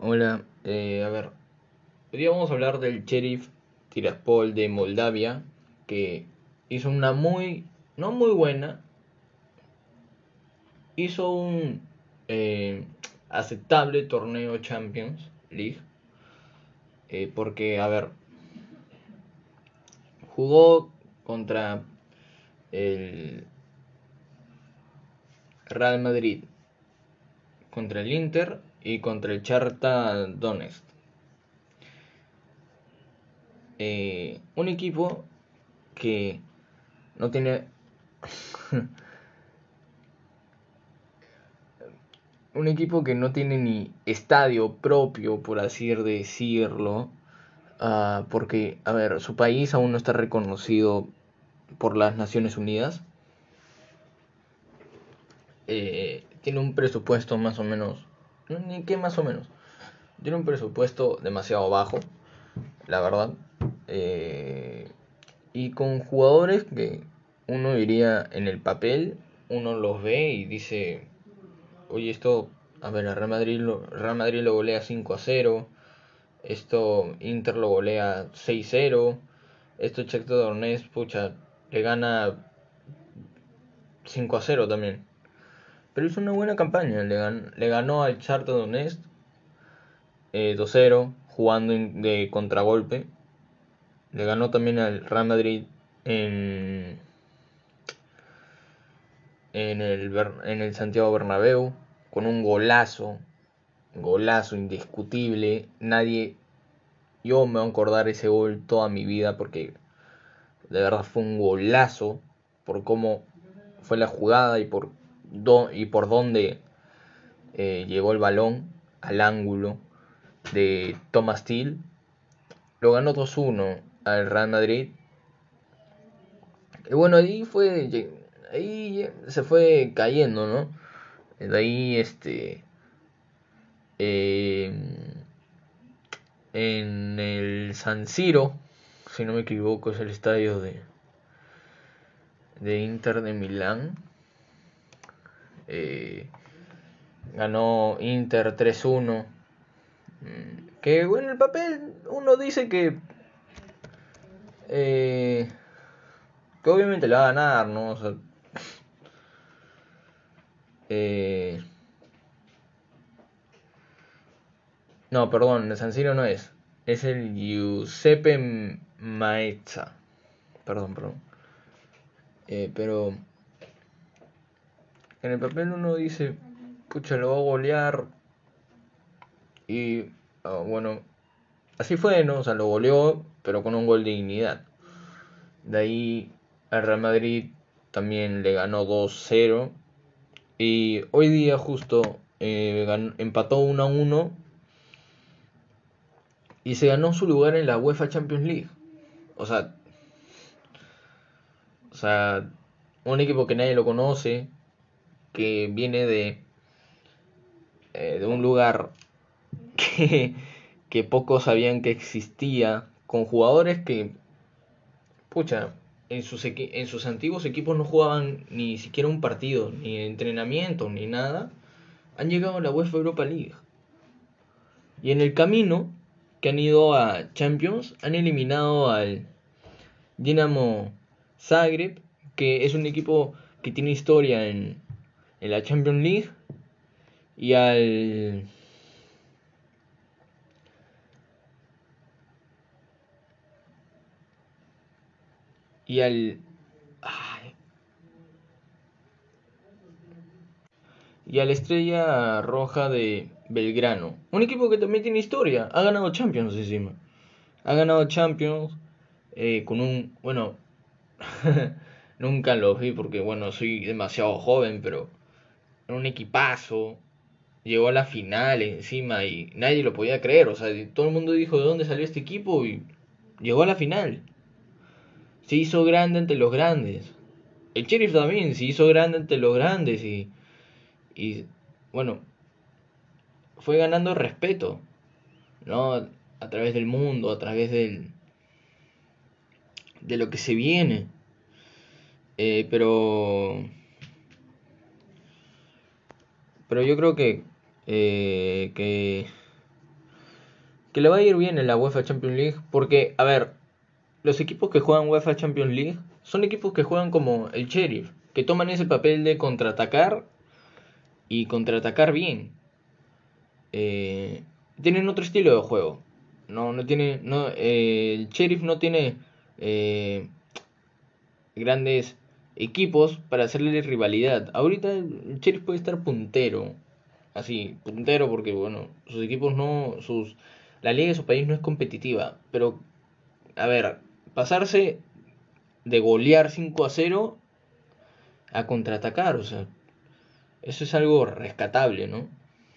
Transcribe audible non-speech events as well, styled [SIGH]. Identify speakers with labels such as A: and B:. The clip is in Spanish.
A: Hola, eh, a ver, hoy vamos a hablar del Sheriff Tiraspol de Moldavia, que hizo una muy, no muy buena, hizo un eh, aceptable torneo Champions League, eh, porque, a ver, jugó contra el Real Madrid, contra el Inter y contra el Charta Donetsk. Eh, un equipo que no tiene [LAUGHS] un equipo que no tiene ni estadio propio, por así decirlo, uh, porque, a ver, su país aún no está reconocido por las Naciones Unidas. Eh, tiene un presupuesto más o menos ni qué más o menos. Tiene un presupuesto demasiado bajo, la verdad. Eh, y con jugadores que uno diría en el papel, uno los ve y dice, oye, esto, a ver, el Real Madrid lo, Real Madrid lo golea 5 a 0, esto Inter lo golea 6-0, esto Shakhtar Donetsk, pucha, le gana 5 a 0 también. Pero hizo una buena campaña. Le, ganó al Charta Donetsk 2-0, jugando de contragolpe. Le ganó también al Real Madrid en, en, el, en el Santiago Bernabéu con un golazo, golazo indiscutible. Nadie, yo me voy a acordar ese gol toda mi vida porque de verdad fue un golazo por cómo fue la jugada y por y por dónde eh, llegó el balón al ángulo de Thomas Till. Lo ganó 2-1 al Real Madrid. Y bueno, ahí fue. Ahí se fue cayendo, ¿no? De ahí, este. Eh, en el San Siro, si no me equivoco, es el estadio de, de Inter de Milán. Eh, ganó Inter 3-1. Mm, que bueno, el papel uno dice que... Eh, que obviamente le va a ganar, ¿no? Eh, no, perdón, el San Siro no es. Es el Giuseppe Maezza. Perdón, perdón. pero en el papel uno dice, pucha, lo va a golear. Y ah, bueno, así fue, ¿no? O sea, lo goleó, pero con un gol de dignidad. De ahí al Real Madrid también le ganó 2-0. Y hoy día justo eh, empató 1-1. Y se ganó su lugar en la UEFA Champions League. O sea, o sea, un equipo que nadie lo conoce, que viene de, eh, de un lugar que, que pocos sabían que existía, con jugadores que, pucha, en sus, en sus antiguos equipos no jugaban ni siquiera un partido, ni entrenamiento, ni nada, han llegado a la UEFA Europa League. Y en el camino que han ido a Champions, han eliminado al Dinamo Zagreb, que es un equipo que tiene historia en, en la Champions League y al y al y a la estrella roja de Belgrano un equipo que también tiene historia ha ganado Champions encima ha ganado Champions eh, con un bueno [LAUGHS] nunca lo vi porque bueno soy demasiado joven pero un equipazo, llegó a la final encima y nadie lo podía creer, o sea, todo el mundo dijo de dónde salió este equipo y llegó a la final. Se hizo grande ante los grandes. El Sheriff también se hizo grande ante los grandes y, y bueno, fue ganando respeto, ¿no? A través del mundo, a través del, de lo que se viene. Eh, pero pero yo creo que, eh, que que le va a ir bien en la UEFA Champions League, porque, a ver, los equipos que juegan UEFA Champions League son equipos que juegan como el Sheriff, que toman ese papel de contraatacar y contraatacar bien. Eh, tienen otro estilo de juego. No, no tiene, no, eh, el Sheriff no tiene grandes equipos para hacerle rivalidad. Ahorita el puede estar puntero, así, puntero porque bueno, sus equipos no, sus, la liga de su país no es competitiva, pero a ver, pasarse de golear 5 a 0 a contraatacar, o sea, eso es algo rescatable, ¿no?